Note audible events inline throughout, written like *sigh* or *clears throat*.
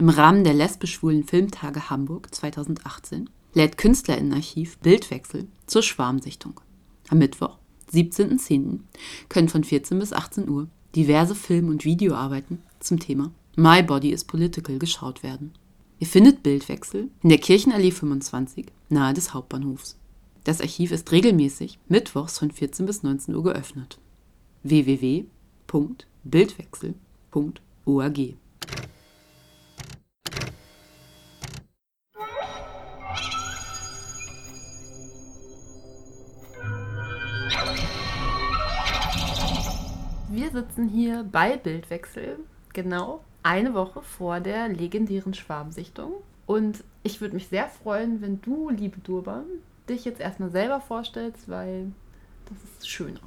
Im Rahmen der lesbisch-schwulen Filmtage Hamburg 2018 lädt Künstlerinnenarchiv Bildwechsel zur Schwarmsichtung. Am Mittwoch, 17.10. können von 14 bis 18 Uhr diverse Film- und Videoarbeiten zum Thema My Body is Political geschaut werden. Ihr findet Bildwechsel in der Kirchenallee 25 nahe des Hauptbahnhofs. Das Archiv ist regelmäßig mittwochs von 14 bis 19 Uhr geöffnet. www.bildwechsel.org Sitzen hier bei Bildwechsel, genau eine Woche vor der legendären Schwarmsichtung. Und ich würde mich sehr freuen, wenn du, liebe Durban, dich jetzt erstmal selber vorstellst, weil das ist schöner.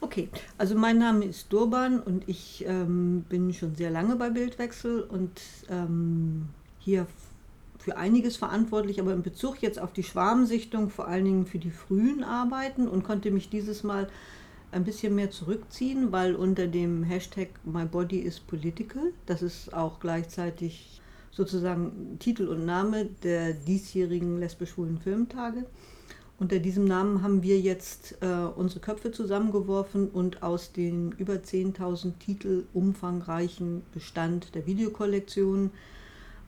Okay, also mein Name ist Durban und ich ähm, bin schon sehr lange bei Bildwechsel und ähm, hier für einiges verantwortlich, aber in Bezug jetzt auf die Schwarmsichtung vor allen Dingen für die frühen Arbeiten und konnte mich dieses Mal ein bisschen mehr zurückziehen, weil unter dem Hashtag My Body is Political, das ist auch gleichzeitig sozusagen Titel und Name der diesjährigen lesbisch-schwulen Filmtage. Unter diesem Namen haben wir jetzt äh, unsere Köpfe zusammengeworfen und aus dem über 10.000 Titel umfangreichen Bestand der Videokollektion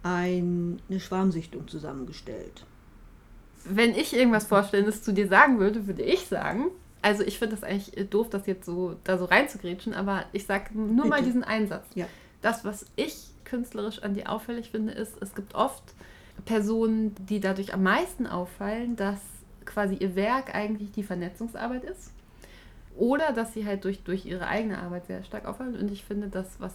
eine Schwarmsichtung zusammengestellt. Wenn ich irgendwas Vorstellendes zu dir sagen würde, würde ich sagen, also ich finde das eigentlich äh, doof, das jetzt so da so reinzugrätschen, aber ich sage nur Bitte. mal diesen Einsatz. Ja. Das, was ich künstlerisch an dir auffällig finde, ist, es gibt oft Personen, die dadurch am meisten auffallen, dass quasi ihr Werk eigentlich die Vernetzungsarbeit ist. Oder dass sie halt durch, durch ihre eigene Arbeit sehr stark auffallen. Und ich finde, das, was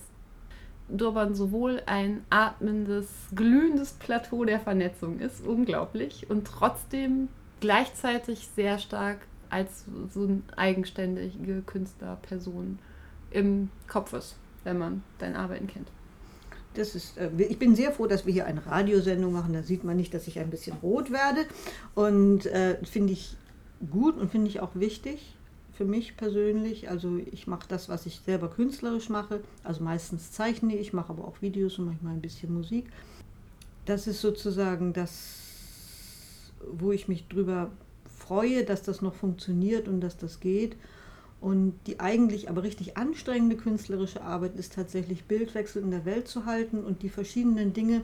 Durban sowohl ein atmendes, glühendes Plateau der Vernetzung ist, unglaublich, und trotzdem gleichzeitig sehr stark als so eine eigenständige Künstlerperson im Kopf ist, wenn man deine Arbeiten kennt. Das ist, äh, ich bin sehr froh, dass wir hier eine Radiosendung machen. Da sieht man nicht, dass ich ein bisschen rot werde. Und äh, finde ich gut und finde ich auch wichtig für mich persönlich. Also ich mache das, was ich selber künstlerisch mache. Also meistens zeichne ich, mache aber auch Videos und manchmal ein bisschen Musik. Das ist sozusagen das, wo ich mich drüber freue, dass das noch funktioniert und dass das geht. Und die eigentlich aber richtig anstrengende künstlerische Arbeit ist tatsächlich Bildwechsel in der Welt zu halten und die verschiedenen Dinge,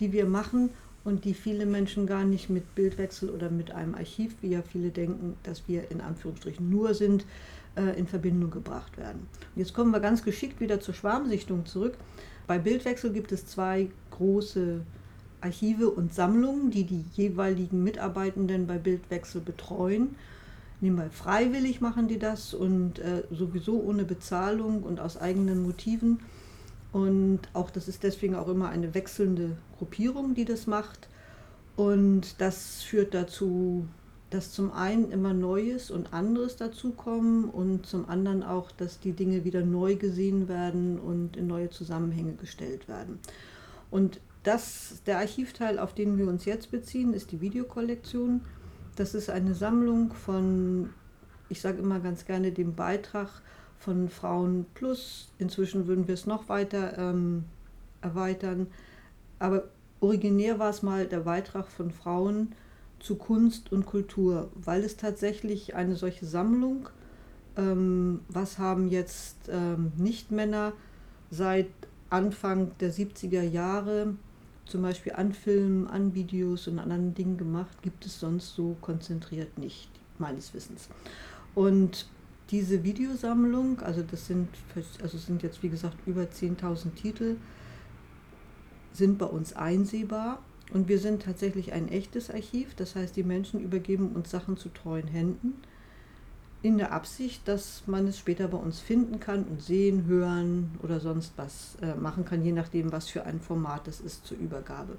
die wir machen und die viele Menschen gar nicht mit Bildwechsel oder mit einem Archiv, wie ja viele denken, dass wir in Anführungsstrichen nur sind, äh, in Verbindung gebracht werden. Und jetzt kommen wir ganz geschickt wieder zur Schwarmsichtung zurück. Bei Bildwechsel gibt es zwei große Archive und Sammlungen, die die jeweiligen Mitarbeitenden bei Bildwechsel betreuen. Nebenbei freiwillig machen die das und äh, sowieso ohne Bezahlung und aus eigenen Motiven. Und auch das ist deswegen auch immer eine wechselnde Gruppierung, die das macht. Und das führt dazu, dass zum einen immer Neues und anderes dazukommen und zum anderen auch, dass die Dinge wieder neu gesehen werden und in neue Zusammenhänge gestellt werden. Und das, der Archivteil, auf den wir uns jetzt beziehen, ist die Videokollektion. Das ist eine Sammlung von, ich sage immer ganz gerne, dem Beitrag von Frauen Plus. Inzwischen würden wir es noch weiter ähm, erweitern. Aber originär war es mal der Beitrag von Frauen zu Kunst und Kultur, weil es tatsächlich eine solche Sammlung, ähm, was haben jetzt ähm, Nicht-Männer seit Anfang der 70er Jahre zum Beispiel an Filmen, an Videos und anderen Dingen gemacht, gibt es sonst so konzentriert nicht, meines Wissens. Und diese Videosammlung, also das sind, also sind jetzt wie gesagt über 10.000 Titel, sind bei uns einsehbar und wir sind tatsächlich ein echtes Archiv. Das heißt, die Menschen übergeben uns Sachen zu treuen Händen in der Absicht, dass man es später bei uns finden kann und sehen, hören oder sonst was äh, machen kann, je nachdem, was für ein Format es ist zur Übergabe.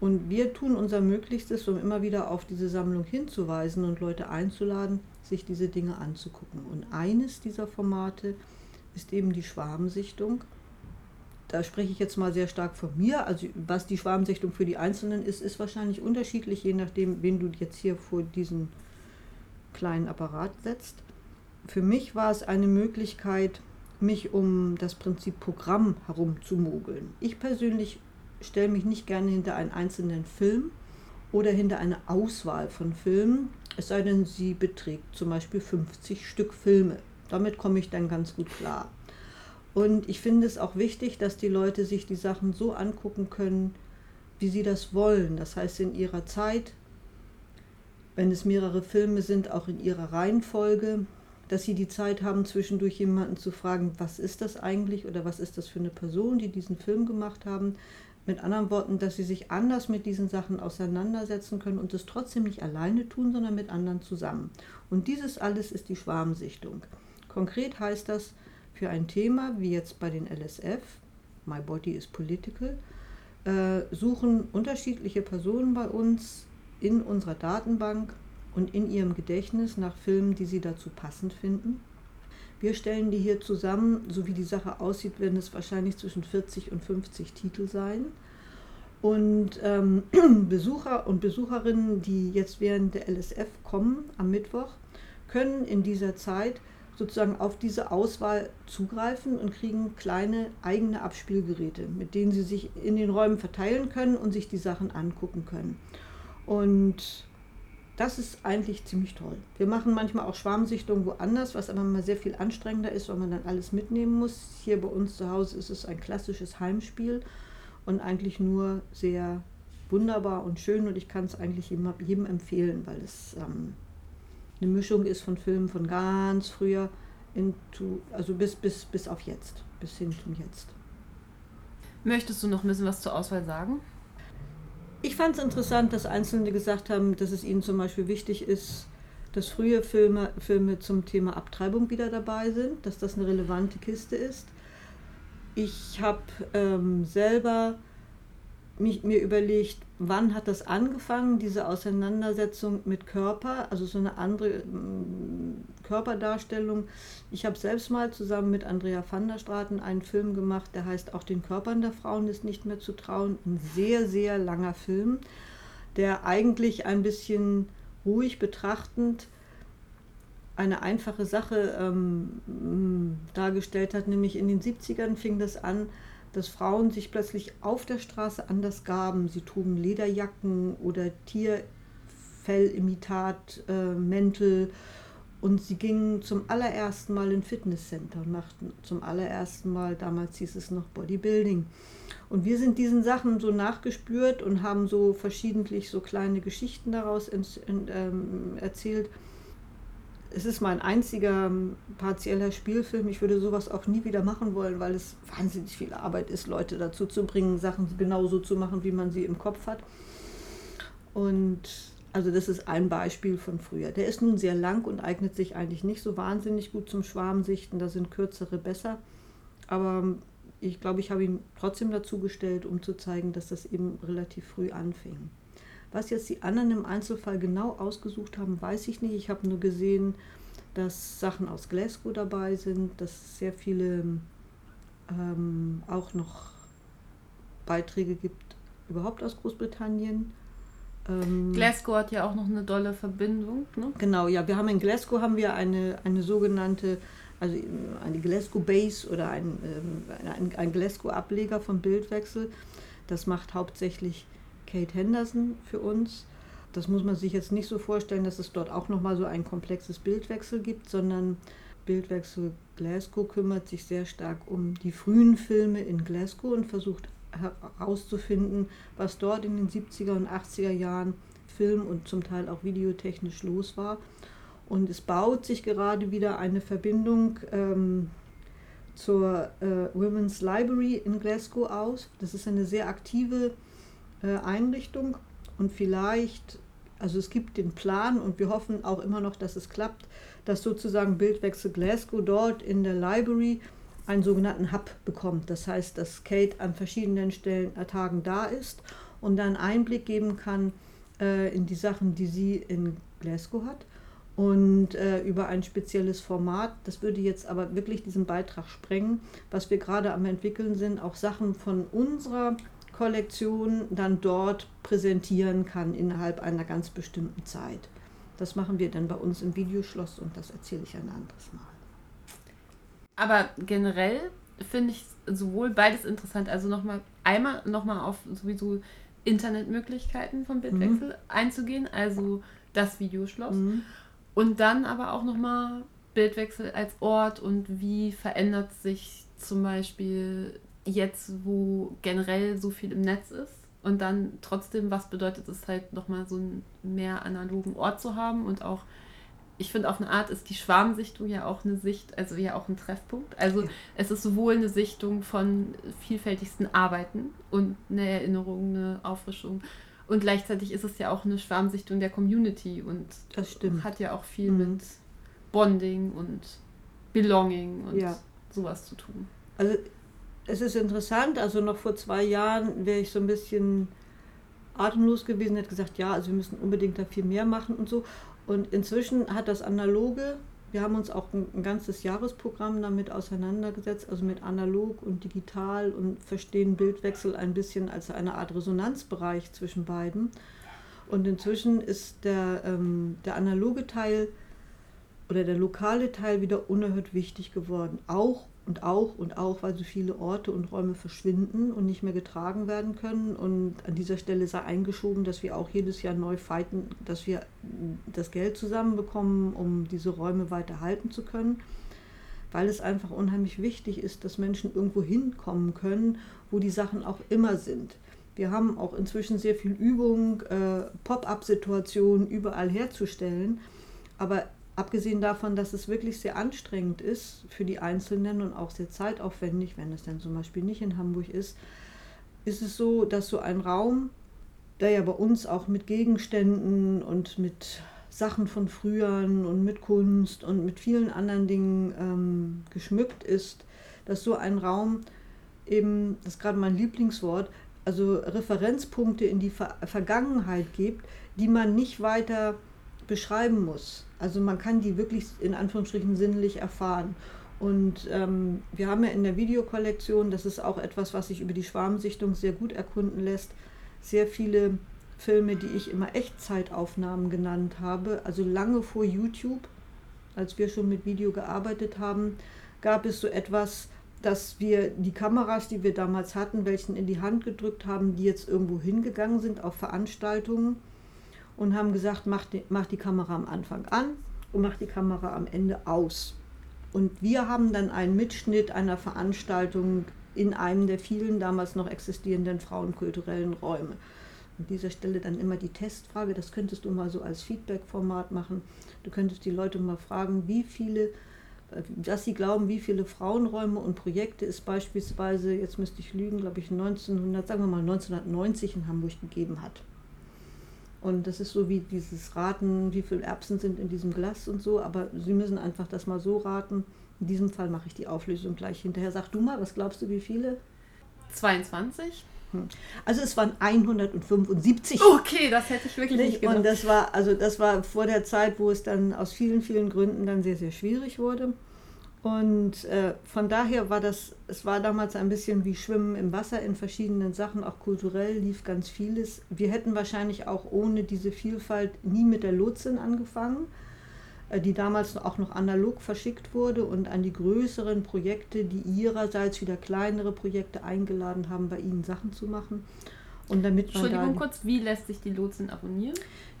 Und wir tun unser Möglichstes, um immer wieder auf diese Sammlung hinzuweisen und Leute einzuladen, sich diese Dinge anzugucken. Und eines dieser Formate ist eben die Schwarmsichtung. Da spreche ich jetzt mal sehr stark von mir. Also was die Schwarmsichtung für die Einzelnen ist, ist wahrscheinlich unterschiedlich, je nachdem, wen du jetzt hier vor diesen kleinen Apparat setzt. Für mich war es eine Möglichkeit, mich um das Prinzip Programm herum zu mogeln. Ich persönlich stelle mich nicht gerne hinter einen einzelnen Film oder hinter eine Auswahl von Filmen, es sei denn, sie beträgt zum Beispiel 50 Stück Filme. Damit komme ich dann ganz gut klar. Und ich finde es auch wichtig, dass die Leute sich die Sachen so angucken können, wie sie das wollen. Das heißt, in ihrer Zeit, wenn es mehrere Filme sind, auch in ihrer Reihenfolge, dass sie die Zeit haben, zwischendurch jemanden zu fragen, was ist das eigentlich oder was ist das für eine Person, die diesen Film gemacht haben. Mit anderen Worten, dass sie sich anders mit diesen Sachen auseinandersetzen können und es trotzdem nicht alleine tun, sondern mit anderen zusammen. Und dieses alles ist die Schwarmsichtung. Konkret heißt das, für ein Thema, wie jetzt bei den LSF, My Body is Political, äh, suchen unterschiedliche Personen bei uns in unserer Datenbank und in ihrem Gedächtnis nach Filmen, die sie dazu passend finden. Wir stellen die hier zusammen, so wie die Sache aussieht, werden es wahrscheinlich zwischen 40 und 50 Titel sein. Und ähm, *clears throat* Besucher und Besucherinnen, die jetzt während der LSF kommen am Mittwoch, können in dieser Zeit sozusagen auf diese Auswahl zugreifen und kriegen kleine eigene Abspielgeräte, mit denen sie sich in den Räumen verteilen können und sich die Sachen angucken können. Und das ist eigentlich ziemlich toll. Wir machen manchmal auch Schwarmsichtungen woanders, was aber mal sehr viel anstrengender ist, weil man dann alles mitnehmen muss. Hier bei uns zu Hause ist es ein klassisches Heimspiel und eigentlich nur sehr wunderbar und schön und ich kann es eigentlich jedem, jedem empfehlen, weil es ähm, eine Mischung ist von Filmen von ganz früher, into, also bis, bis, bis auf jetzt, bis hin zum Jetzt. Möchtest du noch ein bisschen was zur Auswahl sagen? Ich fand es interessant, dass Einzelne gesagt haben, dass es ihnen zum Beispiel wichtig ist, dass frühe Filme, Filme zum Thema Abtreibung wieder dabei sind, dass das eine relevante Kiste ist. Ich habe ähm, selber mich, mir überlegt, wann hat das angefangen, diese Auseinandersetzung mit Körper, also so eine andere Körperdarstellung. Ich habe selbst mal zusammen mit Andrea van der Straten einen Film gemacht, der heißt Auch den Körpern der Frauen ist nicht mehr zu trauen. Ein sehr, sehr langer Film, der eigentlich ein bisschen ruhig betrachtend eine einfache Sache ähm, mm, dargestellt hat, nämlich in den 70ern fing das an, dass Frauen sich plötzlich auf der Straße anders gaben. Sie trugen Lederjacken oder Tierfellimitat-Mäntel äh, und sie gingen zum allerersten Mal in Fitnesscenter und machten zum allerersten Mal, damals hieß es noch Bodybuilding. Und wir sind diesen Sachen so nachgespürt und haben so verschiedentlich so kleine Geschichten daraus ähm, erzählt es ist mein einziger ähm, partieller Spielfilm. Ich würde sowas auch nie wieder machen wollen, weil es wahnsinnig viel Arbeit ist, Leute dazu zu bringen, Sachen genauso zu machen, wie man sie im Kopf hat. Und also das ist ein Beispiel von früher. Der ist nun sehr lang und eignet sich eigentlich nicht so wahnsinnig gut zum Schwarmsichten. Da sind kürzere besser. Aber ich glaube, ich habe ihn trotzdem dazu gestellt, um zu zeigen, dass das eben relativ früh anfing. Was jetzt die anderen im Einzelfall genau ausgesucht haben, weiß ich nicht. Ich habe nur gesehen, dass Sachen aus Glasgow dabei sind, dass sehr viele ähm, auch noch Beiträge gibt, überhaupt aus Großbritannien. Ähm, Glasgow hat ja auch noch eine dolle Verbindung. Ne? Genau, ja, wir haben in Glasgow haben wir eine, eine sogenannte, also eine Glasgow Base oder ein, ähm, ein, ein Glasgow-Ableger von Bildwechsel. Das macht hauptsächlich Kate Henderson für uns. Das muss man sich jetzt nicht so vorstellen, dass es dort auch nochmal so ein komplexes Bildwechsel gibt, sondern Bildwechsel Glasgow kümmert sich sehr stark um die frühen Filme in Glasgow und versucht herauszufinden, was dort in den 70er und 80er Jahren film- und zum Teil auch videotechnisch los war. Und es baut sich gerade wieder eine Verbindung ähm, zur äh, Women's Library in Glasgow aus. Das ist eine sehr aktive äh, Einrichtung und vielleicht, also es gibt den Plan und wir hoffen auch immer noch, dass es klappt, dass sozusagen Bildwechsel Glasgow dort in der Library einen sogenannten Hub bekommt. Das heißt, dass Kate an verschiedenen Stellen, äh, Tagen da ist und dann Einblick geben kann äh, in die Sachen, die sie in Glasgow hat. Und äh, über ein spezielles Format, das würde jetzt aber wirklich diesen Beitrag sprengen, was wir gerade am entwickeln sind, auch Sachen von unserer Kollektion dann dort präsentieren kann innerhalb einer ganz bestimmten Zeit. Das machen wir dann bei uns im Videoschloss und das erzähle ich ein anderes Mal. Aber generell finde ich sowohl beides interessant. Also nochmal einmal nochmal auf sowieso Internetmöglichkeiten vom Bildwechsel mhm. einzugehen, also das Videoschloss. Mhm. Und dann aber auch nochmal Bildwechsel als Ort und wie verändert sich zum Beispiel jetzt, wo generell so viel im Netz ist. Und dann trotzdem, was bedeutet es halt nochmal so einen mehr analogen Ort zu haben und auch ich finde, auf eine Art ist die Schwarmsichtung ja auch eine Sicht, also ja auch ein Treffpunkt. Also ja. es ist sowohl eine Sichtung von vielfältigsten Arbeiten und eine Erinnerung, eine Auffrischung. Und gleichzeitig ist es ja auch eine Schwarmsichtung der Community und das stimmt. hat ja auch viel mhm. mit Bonding und Belonging und ja. sowas zu tun. Also es ist interessant, also noch vor zwei Jahren wäre ich so ein bisschen atemlos gewesen, hätte gesagt, ja, also wir müssen unbedingt da viel mehr machen und so. Und inzwischen hat das Analoge, wir haben uns auch ein, ein, ganzes Jahresprogramm damit auseinandergesetzt, also mit analog und digital und verstehen Bildwechsel ein bisschen als eine Art Resonanzbereich zwischen beiden. Und inzwischen ist der, ähm, der analoge Teil oder der lokale Teil wieder unerhört wichtig geworden, auch und auch und auch, weil so viele Orte und Räume verschwinden und nicht mehr getragen werden können. Und an dieser Stelle sei eingeschoben, dass wir auch jedes Jahr neu fighten, dass wir das Geld zusammenbekommen, um diese Räume weiter halten zu können. Weil es einfach unheimlich wichtig ist, dass Menschen irgendwo hinkommen können, wo die Sachen auch immer sind. Wir haben auch inzwischen sehr viel Übung, äh, Pop-up-Situationen überall herzustellen. Aber Abgesehen davon, dass es wirklich sehr anstrengend ist für die Einzelnen und auch sehr zeitaufwendig, wenn es dann zum Beispiel nicht in Hamburg ist, ist es so, dass so ein Raum, der ja bei uns auch mit Gegenständen und mit Sachen von früheren und mit Kunst und mit vielen anderen Dingen ähm, geschmückt ist, dass so ein Raum eben, das ist gerade mein Lieblingswort, also Referenzpunkte in die Ver Vergangenheit gibt, die man nicht weiter beschreiben muss. Also man kann die wirklich in Anführungsstrichen sinnlich erfahren. Und ähm, wir haben ja in der Videokollektion, das ist auch etwas, was sich über die Schwarmsichtung sehr gut erkunden lässt, sehr viele Filme, die ich immer Echtzeitaufnahmen genannt habe. Also lange vor YouTube, als wir schon mit Video gearbeitet haben, gab es so etwas, dass wir die Kameras, die wir damals hatten, welchen in die Hand gedrückt haben, die jetzt irgendwo hingegangen sind auf Veranstaltungen und haben gesagt, mach die, mach die Kamera am Anfang an und mach die Kamera am Ende aus. Und wir haben dann einen Mitschnitt einer Veranstaltung in einem der vielen damals noch existierenden frauenkulturellen Räume. An dieser Stelle dann immer die Testfrage, das könntest du mal so als Feedback-Format machen. Du könntest die Leute mal fragen, wie viele, dass sie glauben, wie viele Frauenräume und Projekte es beispielsweise, jetzt müsste ich lügen, glaube ich 1900, sagen wir mal 1990 in Hamburg gegeben hat. Und das ist so wie dieses Raten, wie viele Erbsen sind in diesem Glas und so, aber Sie müssen einfach das mal so raten. In diesem Fall mache ich die Auflösung gleich hinterher. Sag du mal, was glaubst du, wie viele? 22. Hm. Also es waren 175. Okay, das hätte ich wirklich nicht, nicht gedacht. Und das war, also das war vor der Zeit, wo es dann aus vielen, vielen Gründen dann sehr, sehr schwierig wurde. Und äh, von daher war das, es war damals ein bisschen wie Schwimmen im Wasser in verschiedenen Sachen, auch kulturell lief ganz vieles. Wir hätten wahrscheinlich auch ohne diese Vielfalt nie mit der Lotsin angefangen, äh, die damals auch noch analog verschickt wurde und an die größeren Projekte, die ihrerseits wieder kleinere Projekte eingeladen haben, bei ihnen Sachen zu machen. Und damit man Entschuldigung kurz, wie lässt sich die Lotsin abonnieren?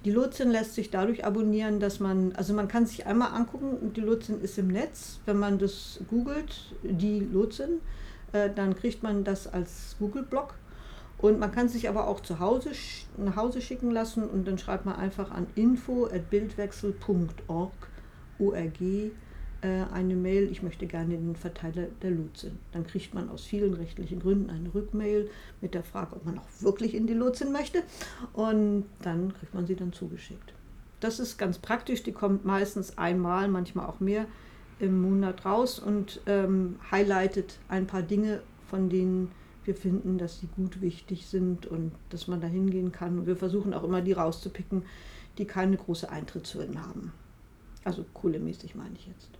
Die Lotsin lässt sich dadurch abonnieren, dass man, also man kann sich einmal angucken, die Lotsin ist im Netz. Wenn man das googelt, die Lotsin, äh, dann kriegt man das als Google-Blog. Und man kann sich aber auch zu Hause nach Hause schicken lassen und dann schreibt man einfach an info.bildwechsel.org, ORG, eine Mail, ich möchte gerne den Verteiler der Lotsin. Dann kriegt man aus vielen rechtlichen Gründen eine Rückmail mit der Frage, ob man auch wirklich in die Lotsin möchte. Und dann kriegt man sie dann zugeschickt. Das ist ganz praktisch, die kommt meistens einmal, manchmal auch mehr im Monat raus und ähm, highlightet ein paar Dinge, von denen wir finden, dass sie gut wichtig sind und dass man da hingehen kann. Und wir versuchen auch immer die rauszupicken, die keine große Eintrittshürden haben. Also kohlemäßig meine ich jetzt.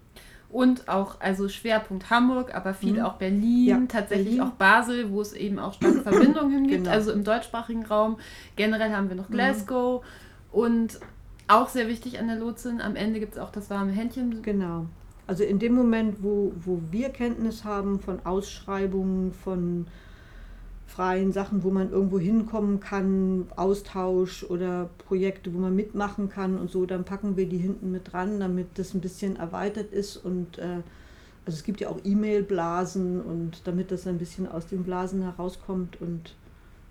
Und auch, also Schwerpunkt Hamburg, aber viel mhm. auch Berlin, ja, tatsächlich Berlin. auch Basel, wo es eben auch starke *coughs* Verbindungen hingibt, genau. also im deutschsprachigen Raum. Generell haben wir noch mhm. Glasgow mhm. und auch sehr wichtig an der Lotsin, am Ende gibt es auch das warme Händchen. Genau. Also in dem Moment, wo, wo wir Kenntnis haben von Ausschreibungen, von freien Sachen, wo man irgendwo hinkommen kann, Austausch oder Projekte, wo man mitmachen kann und so, dann packen wir die hinten mit dran, damit das ein bisschen erweitert ist und äh, also es gibt ja auch E-Mail-Blasen und damit das ein bisschen aus den Blasen herauskommt und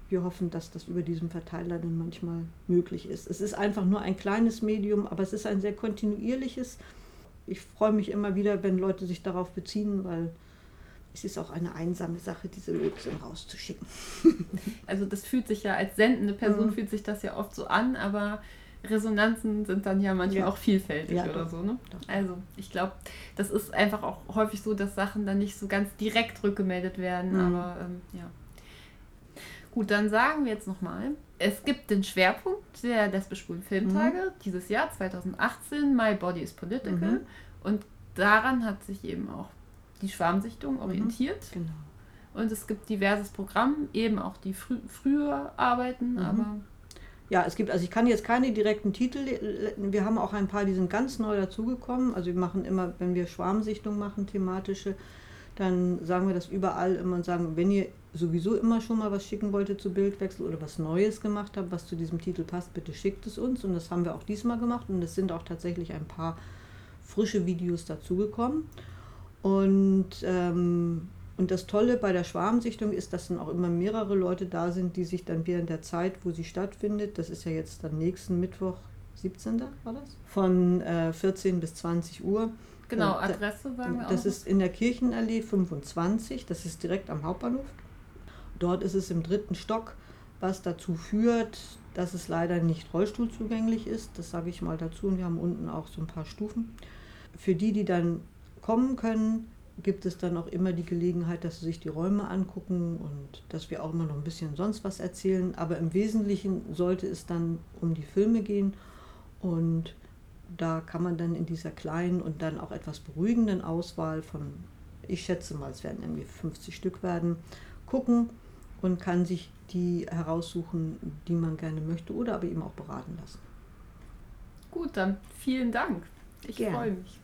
wir hoffen, dass das über diesen Verteiler dann manchmal möglich ist. Es ist einfach nur ein kleines Medium, aber es ist ein sehr kontinuierliches. Ich freue mich immer wieder, wenn Leute sich darauf beziehen, weil es ist auch eine einsame Sache, diese Lötzinn rauszuschicken. *laughs* Also das fühlt sich ja als sendende Person mhm. fühlt sich das ja oft so an, aber Resonanzen sind dann ja manchmal ja. auch vielfältig ja, oder doch, so. Ne? Also ich glaube, das ist einfach auch häufig so, dass Sachen dann nicht so ganz direkt rückgemeldet werden, mhm. aber ähm, ja. Gut, dann sagen wir jetzt nochmal, es gibt den Schwerpunkt der Lesbisch-Schwulen Filmtage mhm. dieses Jahr 2018, My Body is Political. Mhm. Und daran hat sich eben auch die Schwarmsichtung mhm. orientiert. Genau. Und es gibt diverses Programm, eben auch die frü früher arbeiten, mhm. aber. Ja, es gibt, also ich kann jetzt keine direkten Titel, wir haben auch ein paar, die sind ganz neu dazugekommen. Also wir machen immer, wenn wir Schwarmsichtung machen, thematische, dann sagen wir das überall immer und sagen, wenn ihr sowieso immer schon mal was schicken wolltet zu Bildwechsel oder was Neues gemacht habt, was zu diesem Titel passt, bitte schickt es uns. Und das haben wir auch diesmal gemacht und es sind auch tatsächlich ein paar frische Videos dazugekommen. Und, ähm, und das Tolle bei der Schwarmsichtung ist, dass dann auch immer mehrere Leute da sind, die sich dann während der Zeit, wo sie stattfindet, das ist ja jetzt dann nächsten Mittwoch, 17. war das? Von äh, 14 bis 20 Uhr. Genau, Adresse sagen wir Das auch. ist in der Kirchenallee 25, das ist direkt am Hauptbahnhof. Dort ist es im dritten Stock, was dazu führt, dass es leider nicht rollstuhlzugänglich ist. Das sage ich mal dazu. Und wir haben unten auch so ein paar Stufen. Für die, die dann kommen können, gibt es dann auch immer die Gelegenheit, dass sie sich die Räume angucken und dass wir auch immer noch ein bisschen sonst was erzählen. Aber im Wesentlichen sollte es dann um die Filme gehen und da kann man dann in dieser kleinen und dann auch etwas beruhigenden Auswahl von, ich schätze mal, es werden irgendwie 50 Stück werden, gucken und kann sich die heraussuchen, die man gerne möchte oder aber eben auch beraten lassen. Gut, dann vielen Dank. Ich freue mich.